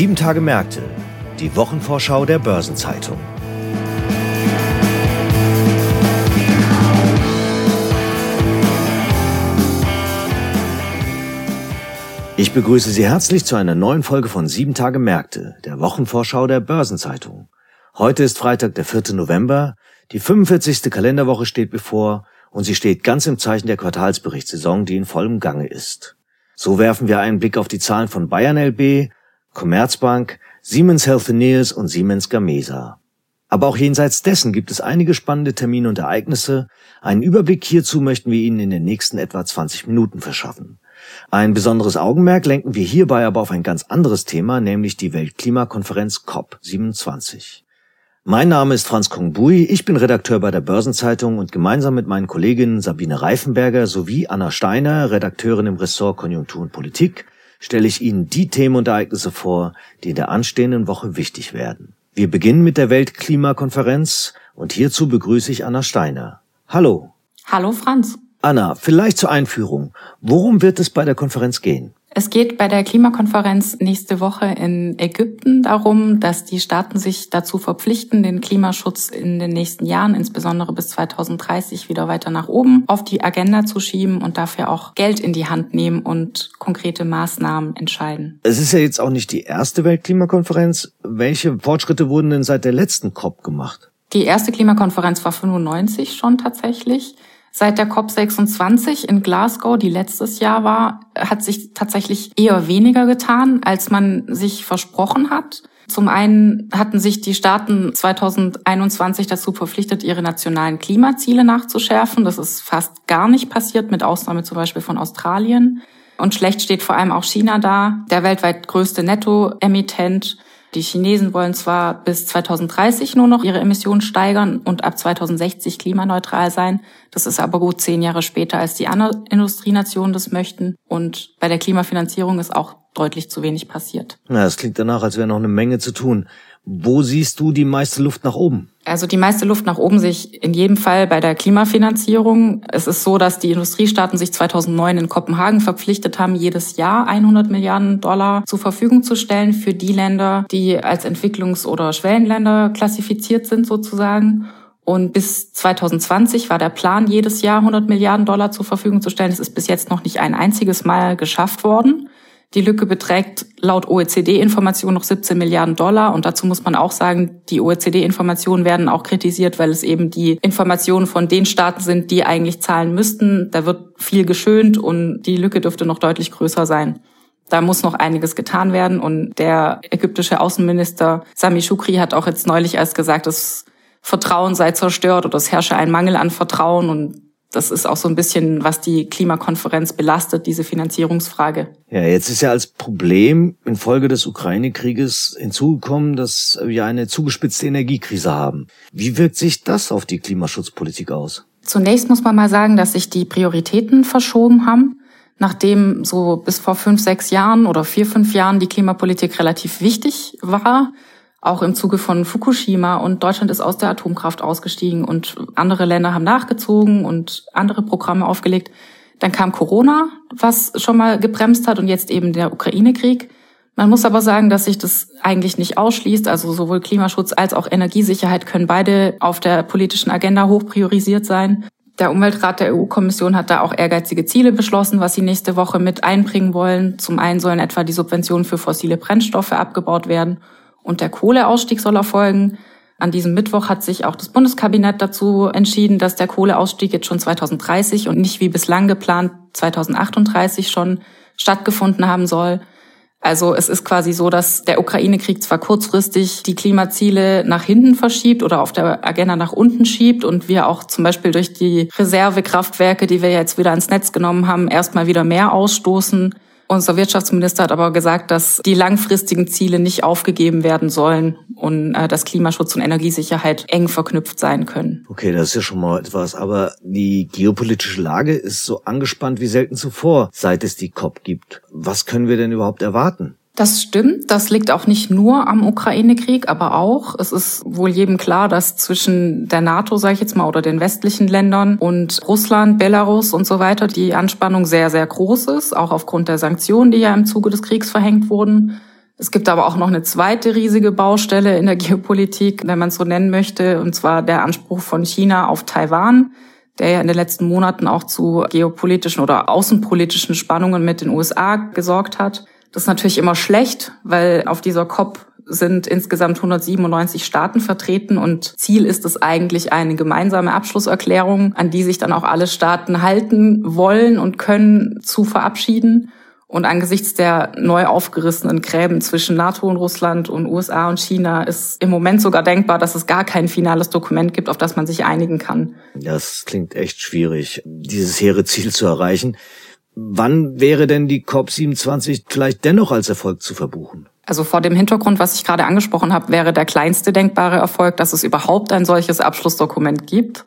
Sieben Tage Märkte, die Wochenvorschau der Börsenzeitung. Ich begrüße Sie herzlich zu einer neuen Folge von Sieben Tage Märkte, der Wochenvorschau der Börsenzeitung. Heute ist Freitag, der 4. November. Die 45. Kalenderwoche steht bevor und sie steht ganz im Zeichen der Quartalsberichtssaison, die in vollem Gange ist. So werfen wir einen Blick auf die Zahlen von Bayern LB, Commerzbank, Siemens Healthineers und Siemens Gamesa. Aber auch jenseits dessen gibt es einige spannende Termine und Ereignisse. Einen Überblick hierzu möchten wir Ihnen in den nächsten etwa 20 Minuten verschaffen. Ein besonderes Augenmerk lenken wir hierbei aber auf ein ganz anderes Thema, nämlich die Weltklimakonferenz COP27. Mein Name ist Franz Kongbui, ich bin Redakteur bei der Börsenzeitung und gemeinsam mit meinen Kolleginnen Sabine Reifenberger sowie Anna Steiner, Redakteurin im Ressort Konjunktur und Politik, stelle ich Ihnen die Themen und Ereignisse vor, die in der anstehenden Woche wichtig werden. Wir beginnen mit der Weltklimakonferenz und hierzu begrüße ich Anna Steiner. Hallo. Hallo Franz. Anna, vielleicht zur Einführung. Worum wird es bei der Konferenz gehen? Es geht bei der Klimakonferenz nächste Woche in Ägypten darum, dass die Staaten sich dazu verpflichten, den Klimaschutz in den nächsten Jahren, insbesondere bis 2030, wieder weiter nach oben auf die Agenda zu schieben und dafür auch Geld in die Hand nehmen und konkrete Maßnahmen entscheiden. Es ist ja jetzt auch nicht die erste Weltklimakonferenz. Welche Fortschritte wurden denn seit der letzten COP gemacht? Die erste Klimakonferenz war 95 schon tatsächlich. Seit der COP26 in Glasgow, die letztes Jahr war, hat sich tatsächlich eher weniger getan, als man sich versprochen hat. Zum einen hatten sich die Staaten 2021 dazu verpflichtet, ihre nationalen Klimaziele nachzuschärfen. Das ist fast gar nicht passiert, mit Ausnahme zum Beispiel von Australien. Und schlecht steht vor allem auch China da, der weltweit größte Nettoemittent die Chinesen wollen zwar bis 2030 nur noch ihre Emissionen steigern und ab 2060 klimaneutral sein. Das ist aber gut zehn Jahre später, als die anderen Industrienationen das möchten. Und bei der Klimafinanzierung ist auch deutlich zu wenig passiert. Na, das klingt danach, als wäre noch eine Menge zu tun. Wo siehst du die meiste Luft nach oben? Also die meiste Luft nach oben sehe ich in jedem Fall bei der Klimafinanzierung. Es ist so, dass die Industriestaaten sich 2009 in Kopenhagen verpflichtet haben, jedes Jahr 100 Milliarden Dollar zur Verfügung zu stellen für die Länder, die als Entwicklungs- oder Schwellenländer klassifiziert sind sozusagen. Und bis 2020 war der Plan, jedes Jahr 100 Milliarden Dollar zur Verfügung zu stellen. Es ist bis jetzt noch nicht ein einziges Mal geschafft worden. Die Lücke beträgt laut OECD-Informationen noch 17 Milliarden Dollar. Und dazu muss man auch sagen, die OECD-Informationen werden auch kritisiert, weil es eben die Informationen von den Staaten sind, die eigentlich zahlen müssten. Da wird viel geschönt und die Lücke dürfte noch deutlich größer sein. Da muss noch einiges getan werden. Und der ägyptische Außenminister Sami Shukri hat auch jetzt neulich erst gesagt, das Vertrauen sei zerstört oder es herrsche ein Mangel an Vertrauen. Und das ist auch so ein bisschen, was die Klimakonferenz belastet, diese Finanzierungsfrage. Ja, jetzt ist ja als Problem infolge des Ukraine-Krieges hinzugekommen, dass wir eine zugespitzte Energiekrise haben. Wie wirkt sich das auf die Klimaschutzpolitik aus? Zunächst muss man mal sagen, dass sich die Prioritäten verschoben haben. Nachdem so bis vor fünf, sechs Jahren oder vier, fünf Jahren die Klimapolitik relativ wichtig war, auch im Zuge von Fukushima und Deutschland ist aus der Atomkraft ausgestiegen und andere Länder haben nachgezogen und andere Programme aufgelegt. Dann kam Corona, was schon mal gebremst hat und jetzt eben der Ukraine-Krieg. Man muss aber sagen, dass sich das eigentlich nicht ausschließt. Also sowohl Klimaschutz als auch Energiesicherheit können beide auf der politischen Agenda hoch priorisiert sein. Der Umweltrat der EU-Kommission hat da auch ehrgeizige Ziele beschlossen, was sie nächste Woche mit einbringen wollen. Zum einen sollen etwa die Subventionen für fossile Brennstoffe abgebaut werden und der Kohleausstieg soll erfolgen. An diesem Mittwoch hat sich auch das Bundeskabinett dazu entschieden, dass der Kohleausstieg jetzt schon 2030 und nicht wie bislang geplant 2038 schon stattgefunden haben soll. Also es ist quasi so, dass der Ukraine-Krieg zwar kurzfristig die Klimaziele nach hinten verschiebt oder auf der Agenda nach unten schiebt und wir auch zum Beispiel durch die Reservekraftwerke, die wir jetzt wieder ins Netz genommen haben, erstmal wieder mehr ausstoßen. Unser Wirtschaftsminister hat aber gesagt, dass die langfristigen Ziele nicht aufgegeben werden sollen und äh, dass Klimaschutz und Energiesicherheit eng verknüpft sein können. Okay, das ist ja schon mal etwas. Aber die geopolitische Lage ist so angespannt wie selten zuvor, seit es die COP gibt. Was können wir denn überhaupt erwarten? Das stimmt. Das liegt auch nicht nur am Ukraine-Krieg, aber auch. Es ist wohl jedem klar, dass zwischen der NATO, sage ich jetzt mal, oder den westlichen Ländern und Russland, Belarus und so weiter die Anspannung sehr, sehr groß ist, auch aufgrund der Sanktionen, die ja im Zuge des Kriegs verhängt wurden. Es gibt aber auch noch eine zweite riesige Baustelle in der Geopolitik, wenn man es so nennen möchte, und zwar der Anspruch von China auf Taiwan, der ja in den letzten Monaten auch zu geopolitischen oder außenpolitischen Spannungen mit den USA gesorgt hat. Das ist natürlich immer schlecht, weil auf dieser COP sind insgesamt 197 Staaten vertreten und Ziel ist es eigentlich eine gemeinsame Abschlusserklärung, an die sich dann auch alle Staaten halten wollen und können, zu verabschieden. Und angesichts der neu aufgerissenen Gräben zwischen NATO und Russland und USA und China ist im Moment sogar denkbar, dass es gar kein finales Dokument gibt, auf das man sich einigen kann. Das klingt echt schwierig, dieses hehre Ziel zu erreichen. Wann wäre denn die COP27 vielleicht dennoch als Erfolg zu verbuchen? Also vor dem Hintergrund, was ich gerade angesprochen habe, wäre der kleinste denkbare Erfolg, dass es überhaupt ein solches Abschlussdokument gibt.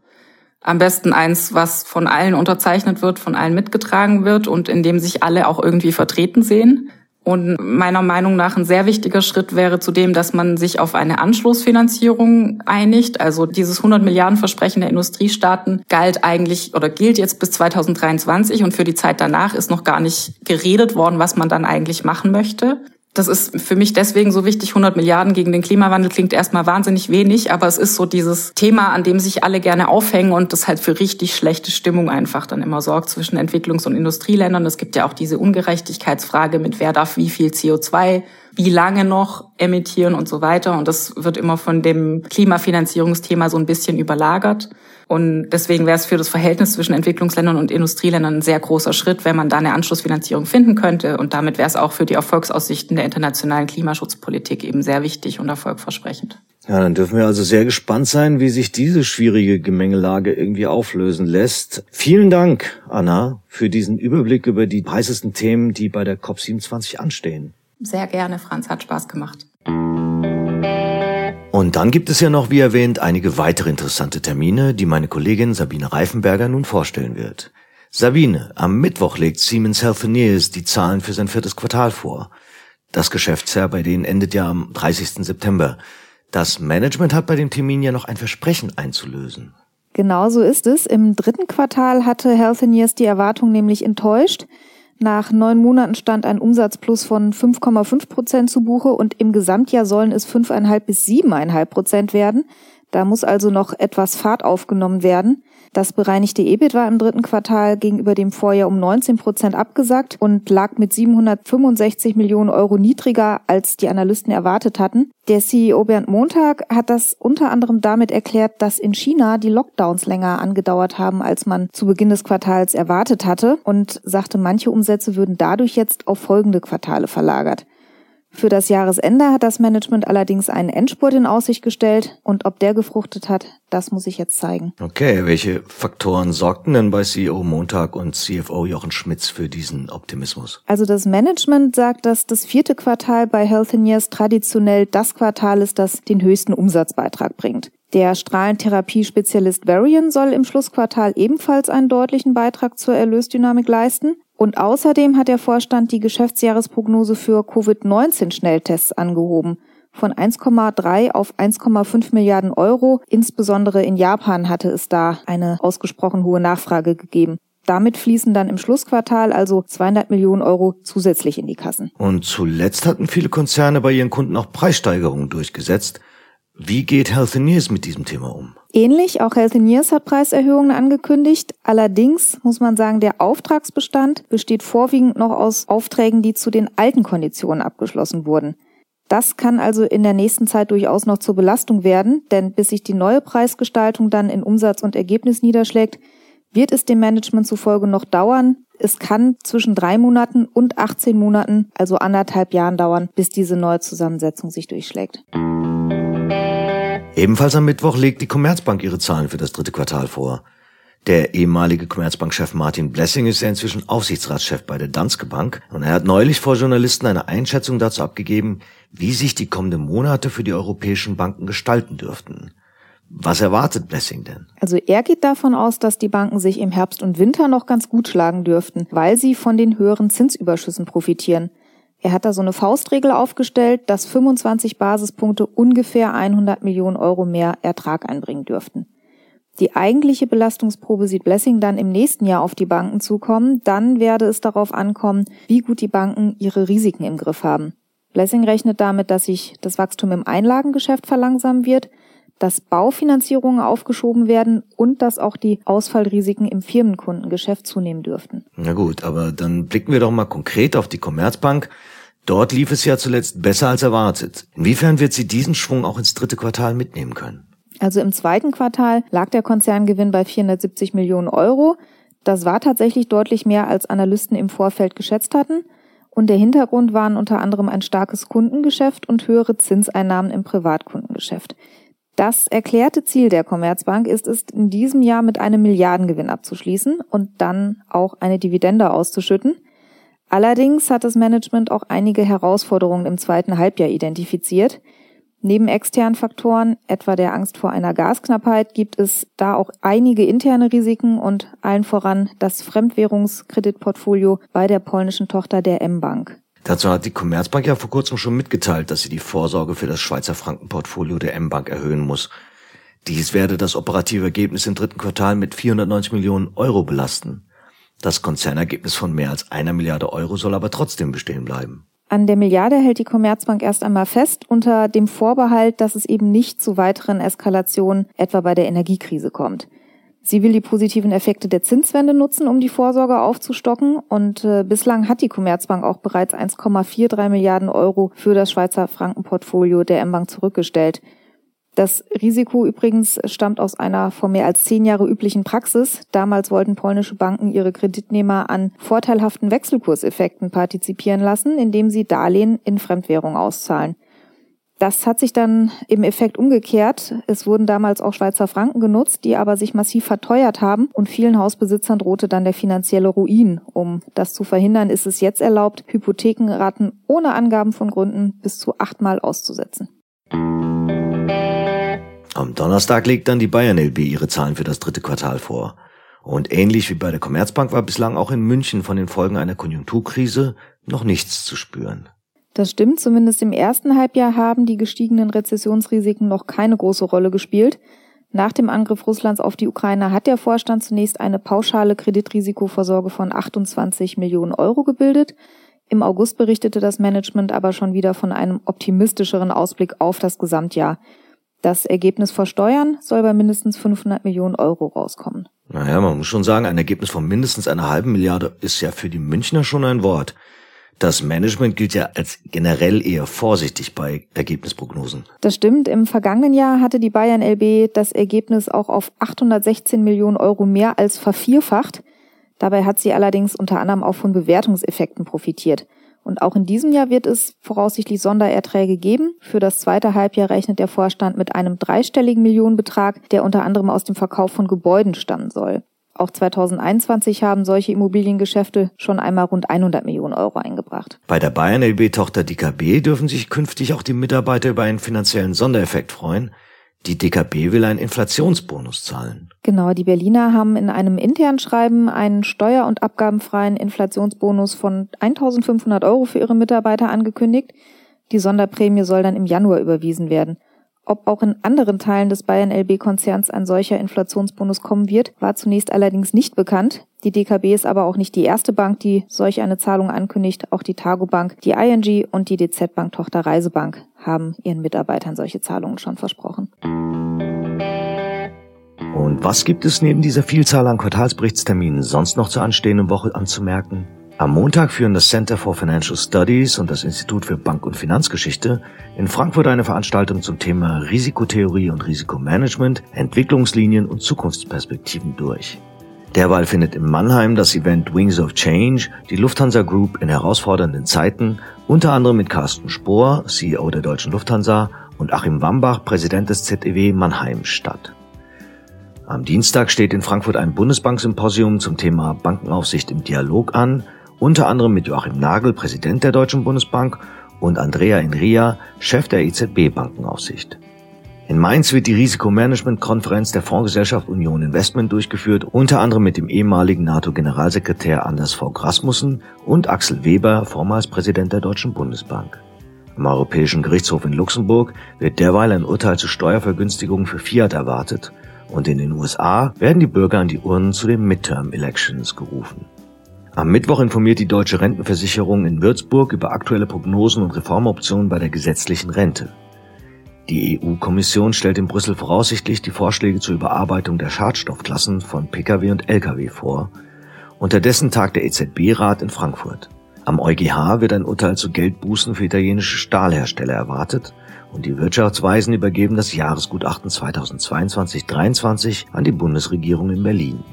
Am besten eins, was von allen unterzeichnet wird, von allen mitgetragen wird und in dem sich alle auch irgendwie vertreten sehen. Und meiner Meinung nach ein sehr wichtiger Schritt wäre zudem, dass man sich auf eine Anschlussfinanzierung einigt. Also dieses 100 Milliarden Versprechen der Industriestaaten galt eigentlich oder gilt jetzt bis 2023 und für die Zeit danach ist noch gar nicht geredet worden, was man dann eigentlich machen möchte. Das ist für mich deswegen so wichtig. 100 Milliarden gegen den Klimawandel klingt erstmal wahnsinnig wenig, aber es ist so dieses Thema, an dem sich alle gerne aufhängen und das halt für richtig schlechte Stimmung einfach dann immer sorgt zwischen Entwicklungs- und Industrieländern. Es gibt ja auch diese Ungerechtigkeitsfrage mit wer darf wie viel CO2 wie lange noch emittieren und so weiter. Und das wird immer von dem Klimafinanzierungsthema so ein bisschen überlagert. Und deswegen wäre es für das Verhältnis zwischen Entwicklungsländern und Industrieländern ein sehr großer Schritt, wenn man da eine Anschlussfinanzierung finden könnte. Und damit wäre es auch für die Erfolgsaussichten der internationalen Klimaschutzpolitik eben sehr wichtig und erfolgversprechend. Ja, dann dürfen wir also sehr gespannt sein, wie sich diese schwierige Gemengelage irgendwie auflösen lässt. Vielen Dank, Anna, für diesen Überblick über die heißesten Themen, die bei der COP27 anstehen. Sehr gerne, Franz, hat Spaß gemacht. Und dann gibt es ja noch, wie erwähnt, einige weitere interessante Termine, die meine Kollegin Sabine Reifenberger nun vorstellen wird. Sabine, am Mittwoch legt Siemens Healthineers die Zahlen für sein viertes Quartal vor. Das Geschäftsjahr bei denen endet ja am 30. September. Das Management hat bei dem Termin ja noch ein Versprechen einzulösen. Genau so ist es. Im dritten Quartal hatte Healthineers die Erwartung nämlich enttäuscht. Nach neun Monaten stand ein Umsatzplus von 5,5 Prozent zu Buche und im Gesamtjahr sollen es 5,5 bis 7,5 Prozent werden. Da muss also noch etwas Fahrt aufgenommen werden. Das bereinigte EBIT war im dritten Quartal gegenüber dem Vorjahr um 19 Prozent abgesagt und lag mit 765 Millionen Euro niedriger, als die Analysten erwartet hatten. Der CEO Bernd Montag hat das unter anderem damit erklärt, dass in China die Lockdowns länger angedauert haben, als man zu Beginn des Quartals erwartet hatte und sagte, manche Umsätze würden dadurch jetzt auf folgende Quartale verlagert. Für das Jahresende hat das Management allerdings einen Endspurt in Aussicht gestellt und ob der gefruchtet hat, das muss ich jetzt zeigen. Okay, welche Faktoren sorgten denn bei CEO Montag und CFO Jochen Schmitz für diesen Optimismus? Also das Management sagt, dass das vierte Quartal bei Health Years traditionell das Quartal ist, das den höchsten Umsatzbeitrag bringt. Der Strahlentherapie-Spezialist Varian soll im Schlussquartal ebenfalls einen deutlichen Beitrag zur Erlösdynamik leisten. Und außerdem hat der Vorstand die Geschäftsjahresprognose für Covid-19-Schnelltests angehoben. Von 1,3 auf 1,5 Milliarden Euro. Insbesondere in Japan hatte es da eine ausgesprochen hohe Nachfrage gegeben. Damit fließen dann im Schlussquartal also 200 Millionen Euro zusätzlich in die Kassen. Und zuletzt hatten viele Konzerne bei ihren Kunden auch Preissteigerungen durchgesetzt. Wie geht Healthineers mit diesem Thema um? Ähnlich, auch Healthineers hat Preiserhöhungen angekündigt. Allerdings muss man sagen, der Auftragsbestand besteht vorwiegend noch aus Aufträgen, die zu den alten Konditionen abgeschlossen wurden. Das kann also in der nächsten Zeit durchaus noch zur Belastung werden, denn bis sich die neue Preisgestaltung dann in Umsatz und Ergebnis niederschlägt, wird es dem Management zufolge noch dauern. Es kann zwischen drei Monaten und 18 Monaten, also anderthalb Jahren dauern, bis diese neue Zusammensetzung sich durchschlägt. Ebenfalls am Mittwoch legt die Commerzbank ihre Zahlen für das dritte Quartal vor. Der ehemalige Commerzbankchef Martin Blessing ist ja inzwischen Aufsichtsratschef bei der Danske Bank und er hat neulich vor Journalisten eine Einschätzung dazu abgegeben, wie sich die kommenden Monate für die europäischen Banken gestalten dürften. Was erwartet Blessing denn? Also er geht davon aus, dass die Banken sich im Herbst und Winter noch ganz gut schlagen dürften, weil sie von den höheren Zinsüberschüssen profitieren. Er hat da so eine Faustregel aufgestellt, dass 25 Basispunkte ungefähr 100 Millionen Euro mehr Ertrag einbringen dürften. Die eigentliche Belastungsprobe sieht Blessing dann im nächsten Jahr auf die Banken zukommen. Dann werde es darauf ankommen, wie gut die Banken ihre Risiken im Griff haben. Blessing rechnet damit, dass sich das Wachstum im Einlagengeschäft verlangsamen wird, dass Baufinanzierungen aufgeschoben werden und dass auch die Ausfallrisiken im Firmenkundengeschäft zunehmen dürften. Na gut, aber dann blicken wir doch mal konkret auf die Commerzbank. Dort lief es ja zuletzt besser als erwartet. Inwiefern wird sie diesen Schwung auch ins dritte Quartal mitnehmen können? Also im zweiten Quartal lag der Konzerngewinn bei 470 Millionen Euro. Das war tatsächlich deutlich mehr, als Analysten im Vorfeld geschätzt hatten. Und der Hintergrund waren unter anderem ein starkes Kundengeschäft und höhere Zinseinnahmen im Privatkundengeschäft. Das erklärte Ziel der Commerzbank ist es, in diesem Jahr mit einem Milliardengewinn abzuschließen und dann auch eine Dividende auszuschütten. Allerdings hat das Management auch einige Herausforderungen im zweiten Halbjahr identifiziert. Neben externen Faktoren, etwa der Angst vor einer Gasknappheit, gibt es da auch einige interne Risiken und allen voran das Fremdwährungskreditportfolio bei der polnischen Tochter der M-Bank. Dazu hat die Commerzbank ja vor kurzem schon mitgeteilt, dass sie die Vorsorge für das Schweizer Frankenportfolio der M-Bank erhöhen muss. Dies werde das operative Ergebnis im dritten Quartal mit 490 Millionen Euro belasten. Das Konzernergebnis von mehr als einer Milliarde Euro soll aber trotzdem bestehen bleiben. An der Milliarde hält die Commerzbank erst einmal fest, unter dem Vorbehalt, dass es eben nicht zu weiteren Eskalationen etwa bei der Energiekrise kommt. Sie will die positiven Effekte der Zinswende nutzen, um die Vorsorge aufzustocken. Und äh, bislang hat die Commerzbank auch bereits 1,43 Milliarden Euro für das Schweizer Frankenportfolio der M-Bank zurückgestellt. Das Risiko übrigens stammt aus einer vor mehr als zehn Jahre üblichen Praxis. Damals wollten polnische Banken ihre Kreditnehmer an vorteilhaften Wechselkurseffekten partizipieren lassen, indem sie Darlehen in Fremdwährung auszahlen. Das hat sich dann im Effekt umgekehrt. Es wurden damals auch Schweizer Franken genutzt, die aber sich massiv verteuert haben und vielen Hausbesitzern drohte dann der finanzielle Ruin. Um das zu verhindern, ist es jetzt erlaubt, Hypothekenraten ohne Angaben von Gründen bis zu achtmal auszusetzen. Am Donnerstag legt dann die Bayern LB ihre Zahlen für das dritte Quartal vor. Und ähnlich wie bei der Commerzbank war bislang auch in München von den Folgen einer Konjunkturkrise noch nichts zu spüren. Das stimmt, zumindest im ersten Halbjahr haben die gestiegenen Rezessionsrisiken noch keine große Rolle gespielt. Nach dem Angriff Russlands auf die Ukraine hat der Vorstand zunächst eine pauschale Kreditrisikovorsorge von 28 Millionen Euro gebildet. Im August berichtete das Management aber schon wieder von einem optimistischeren Ausblick auf das Gesamtjahr. Das Ergebnis vor Steuern soll bei mindestens 500 Millionen Euro rauskommen. Naja, man muss schon sagen, ein Ergebnis von mindestens einer halben Milliarde ist ja für die Münchner schon ein Wort. Das Management gilt ja als generell eher vorsichtig bei Ergebnisprognosen. Das stimmt. Im vergangenen Jahr hatte die Bayern LB das Ergebnis auch auf 816 Millionen Euro mehr als vervierfacht. Dabei hat sie allerdings unter anderem auch von Bewertungseffekten profitiert. Und auch in diesem Jahr wird es voraussichtlich Sondererträge geben. Für das zweite Halbjahr rechnet der Vorstand mit einem dreistelligen Millionenbetrag, der unter anderem aus dem Verkauf von Gebäuden stammen soll. Auch 2021 haben solche Immobiliengeschäfte schon einmal rund 100 Millionen Euro eingebracht. Bei der Bayern LB-Tochter DKB dürfen sich künftig auch die Mitarbeiter über einen finanziellen Sondereffekt freuen. Die DKB will einen Inflationsbonus zahlen. Genau, die Berliner haben in einem internen Schreiben einen steuer- und abgabenfreien Inflationsbonus von 1500 Euro für ihre Mitarbeiter angekündigt. Die Sonderprämie soll dann im Januar überwiesen werden. Ob auch in anderen Teilen des Bayern LB-Konzerns ein solcher Inflationsbonus kommen wird, war zunächst allerdings nicht bekannt. Die DKB ist aber auch nicht die erste Bank, die solch eine Zahlung ankündigt. Auch die Targo Bank, die ING und die DZ Bank Tochter Reisebank haben ihren Mitarbeitern solche Zahlungen schon versprochen. Und was gibt es neben dieser Vielzahl an Quartalsberichtsterminen sonst noch zur anstehenden Woche anzumerken? Am Montag führen das Center for Financial Studies und das Institut für Bank- und Finanzgeschichte in Frankfurt eine Veranstaltung zum Thema Risikotheorie und Risikomanagement, Entwicklungslinien und Zukunftsperspektiven durch. Derweil findet in Mannheim das Event Wings of Change die Lufthansa Group in herausfordernden Zeiten, unter anderem mit Carsten Spohr, CEO der Deutschen Lufthansa, und Achim Wambach, Präsident des ZEW Mannheim statt. Am Dienstag steht in Frankfurt ein Bundesbanksymposium zum Thema Bankenaufsicht im Dialog an, unter anderem mit Joachim Nagel, Präsident der Deutschen Bundesbank, und Andrea Enria, Chef der EZB Bankenaufsicht. In Mainz wird die Risikomanagement-Konferenz der Fondsgesellschaft Union Investment durchgeführt, unter anderem mit dem ehemaligen NATO-Generalsekretär Anders V. Rasmussen und Axel Weber, vormals Präsident der Deutschen Bundesbank. Am Europäischen Gerichtshof in Luxemburg wird derweil ein Urteil zu Steuervergünstigungen für Fiat erwartet und in den USA werden die Bürger an die Urnen zu den Midterm Elections gerufen. Am Mittwoch informiert die Deutsche Rentenversicherung in Würzburg über aktuelle Prognosen und Reformoptionen bei der gesetzlichen Rente. Die EU-Kommission stellt in Brüssel voraussichtlich die Vorschläge zur Überarbeitung der Schadstoffklassen von Pkw und Lkw vor. Unterdessen tagt der EZB-Rat in Frankfurt. Am EuGH wird ein Urteil zu Geldbußen für italienische Stahlhersteller erwartet und die Wirtschaftsweisen übergeben das Jahresgutachten 2022-23 an die Bundesregierung in Berlin.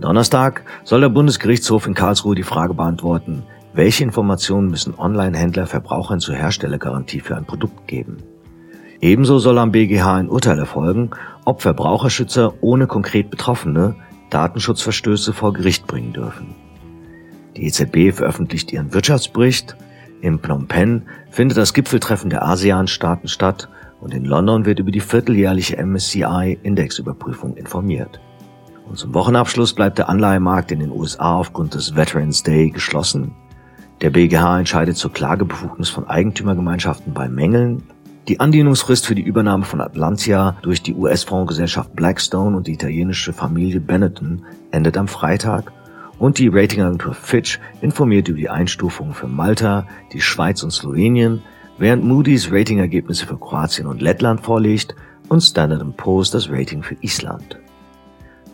Donnerstag soll der Bundesgerichtshof in Karlsruhe die Frage beantworten, welche Informationen müssen Online-Händler Verbrauchern zur Herstellergarantie für ein Produkt geben. Ebenso soll am BGH ein Urteil erfolgen, ob Verbraucherschützer ohne konkret Betroffene Datenschutzverstöße vor Gericht bringen dürfen. Die EZB veröffentlicht ihren Wirtschaftsbericht, in Phnom Penh findet das Gipfeltreffen der ASEAN-Staaten statt und in London wird über die vierteljährliche MSCI-Indexüberprüfung informiert. Und zum Wochenabschluss bleibt der Anleihemarkt in den USA aufgrund des Veterans Day geschlossen. Der BGH entscheidet zur Klagebefugnis von Eigentümergemeinschaften bei Mängeln. Die Andienungsfrist für die Übernahme von Atlantia durch die US-Fondsgesellschaft Blackstone und die italienische Familie Benetton endet am Freitag und die Ratingagentur Fitch informiert über die Einstufungen für Malta, die Schweiz und Slowenien, während Moody's Ratingergebnisse für Kroatien und Lettland vorlegt und Standard Poor's das Rating für Island.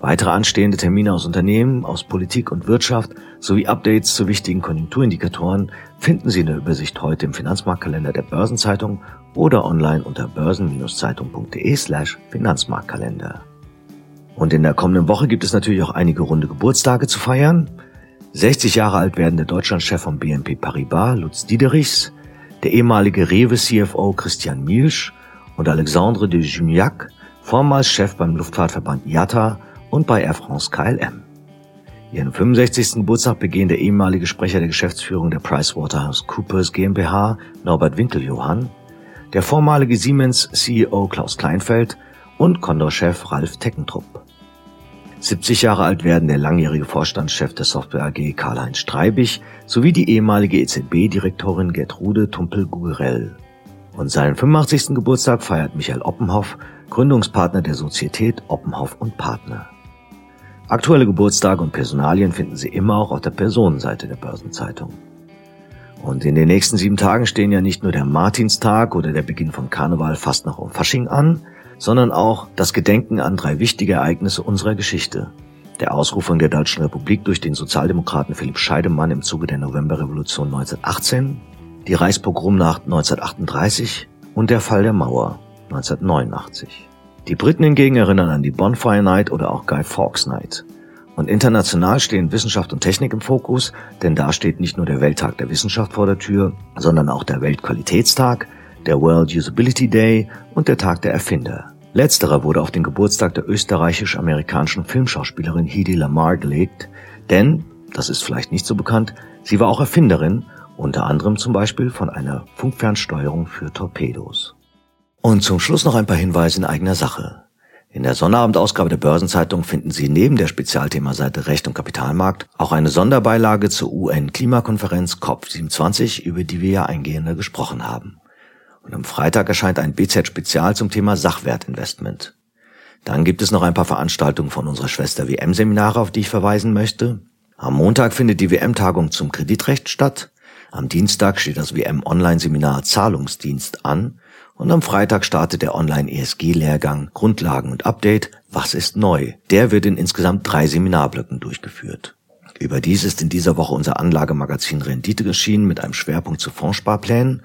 Weitere anstehende Termine aus Unternehmen, aus Politik und Wirtschaft sowie Updates zu wichtigen Konjunkturindikatoren finden Sie in der Übersicht heute im Finanzmarktkalender der Börsenzeitung oder online unter börsen-zeitung.de slash Finanzmarktkalender. Und in der kommenden Woche gibt es natürlich auch einige runde Geburtstage zu feiern. 60 Jahre alt werden der Deutschlandchef von BNP Paribas, Lutz Diederichs, der ehemalige Rewe-CFO Christian Mielsch und Alexandre de Jumiac, vormals Chef beim Luftfahrtverband IATA und bei Air France KLM. Ihren 65. Geburtstag begehen der ehemalige Sprecher der Geschäftsführung der PricewaterhouseCoopers GmbH, Norbert Winkeljohann, der vormalige Siemens CEO Klaus Kleinfeld und Condor-Chef Ralf Teckentrupp. 70 Jahre alt werden der langjährige Vorstandschef der Software AG Karl-Heinz Streibig sowie die ehemalige EZB-Direktorin Gertrude Tumpel-Gugerell. Und seinen 85. Geburtstag feiert Michael Oppenhoff, Gründungspartner der Sozietät Oppenhoff und Partner. Aktuelle Geburtstage und Personalien finden Sie immer auch auf der Personenseite der Börsenzeitung. Und in den nächsten sieben Tagen stehen ja nicht nur der Martinstag oder der Beginn von Karneval fast noch um Fasching an, sondern auch das Gedenken an drei wichtige Ereignisse unserer Geschichte. Der Ausrufung der Deutschen Republik durch den Sozialdemokraten Philipp Scheidemann im Zuge der Novemberrevolution 1918, die Reichspogromnacht 1938 und der Fall der Mauer 1989. Die Briten hingegen erinnern an die Bonfire Night oder auch Guy Fawkes Night. Und international stehen Wissenschaft und Technik im Fokus, denn da steht nicht nur der Welttag der Wissenschaft vor der Tür, sondern auch der Weltqualitätstag, der World Usability Day und der Tag der Erfinder. Letzterer wurde auf den Geburtstag der österreichisch-amerikanischen Filmschauspielerin Hedy Lamar gelegt, denn, das ist vielleicht nicht so bekannt, sie war auch Erfinderin, unter anderem zum Beispiel von einer Funkfernsteuerung für Torpedos. Und zum Schluss noch ein paar Hinweise in eigener Sache. In der Sonnabendausgabe der Börsenzeitung finden Sie neben der Spezialthemaseite Recht und Kapitalmarkt auch eine Sonderbeilage zur UN-Klimakonferenz COP27, über die wir ja eingehender gesprochen haben. Und am Freitag erscheint ein BZ-Spezial zum Thema Sachwertinvestment. Dann gibt es noch ein paar Veranstaltungen von unserer Schwester WM-Seminare, auf die ich verweisen möchte. Am Montag findet die WM-Tagung zum Kreditrecht statt. Am Dienstag steht das WM-Online-Seminar Zahlungsdienst an. Und am Freitag startet der Online-ESG-Lehrgang Grundlagen und Update Was ist neu? Der wird in insgesamt drei Seminarblöcken durchgeführt. Überdies ist in dieser Woche unser Anlagemagazin Rendite geschienen mit einem Schwerpunkt zu Fondssparplänen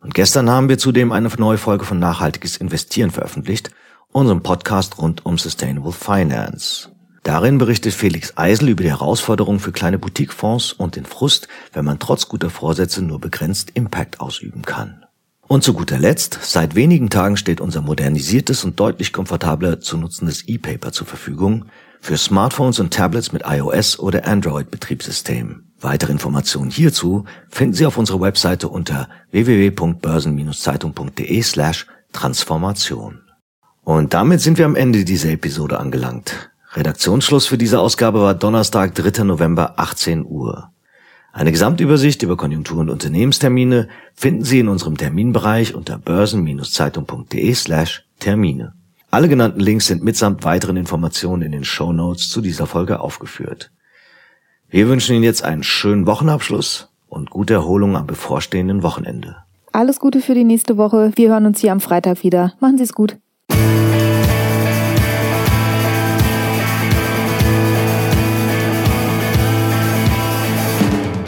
und gestern haben wir zudem eine neue Folge von Nachhaltiges Investieren veröffentlicht, unserem Podcast rund um Sustainable Finance. Darin berichtet Felix Eisel über die Herausforderungen für kleine Boutiquefonds und den Frust, wenn man trotz guter Vorsätze nur begrenzt Impact ausüben kann. Und zu guter Letzt, seit wenigen Tagen steht unser modernisiertes und deutlich komfortabler zu nutzendes E-Paper zur Verfügung für Smartphones und Tablets mit iOS oder Android Betriebssystem. Weitere Informationen hierzu finden Sie auf unserer Webseite unter www.börsen-zeitung.de slash Transformation. Und damit sind wir am Ende dieser Episode angelangt. Redaktionsschluss für diese Ausgabe war Donnerstag, 3. November, 18 Uhr. Eine Gesamtübersicht über Konjunktur- und Unternehmenstermine finden Sie in unserem Terminbereich unter börsen-zeitung.de slash Termine. Alle genannten Links sind mitsamt weiteren Informationen in den Show Notes zu dieser Folge aufgeführt. Wir wünschen Ihnen jetzt einen schönen Wochenabschluss und gute Erholung am bevorstehenden Wochenende. Alles Gute für die nächste Woche. Wir hören uns hier am Freitag wieder. Machen Sie es gut.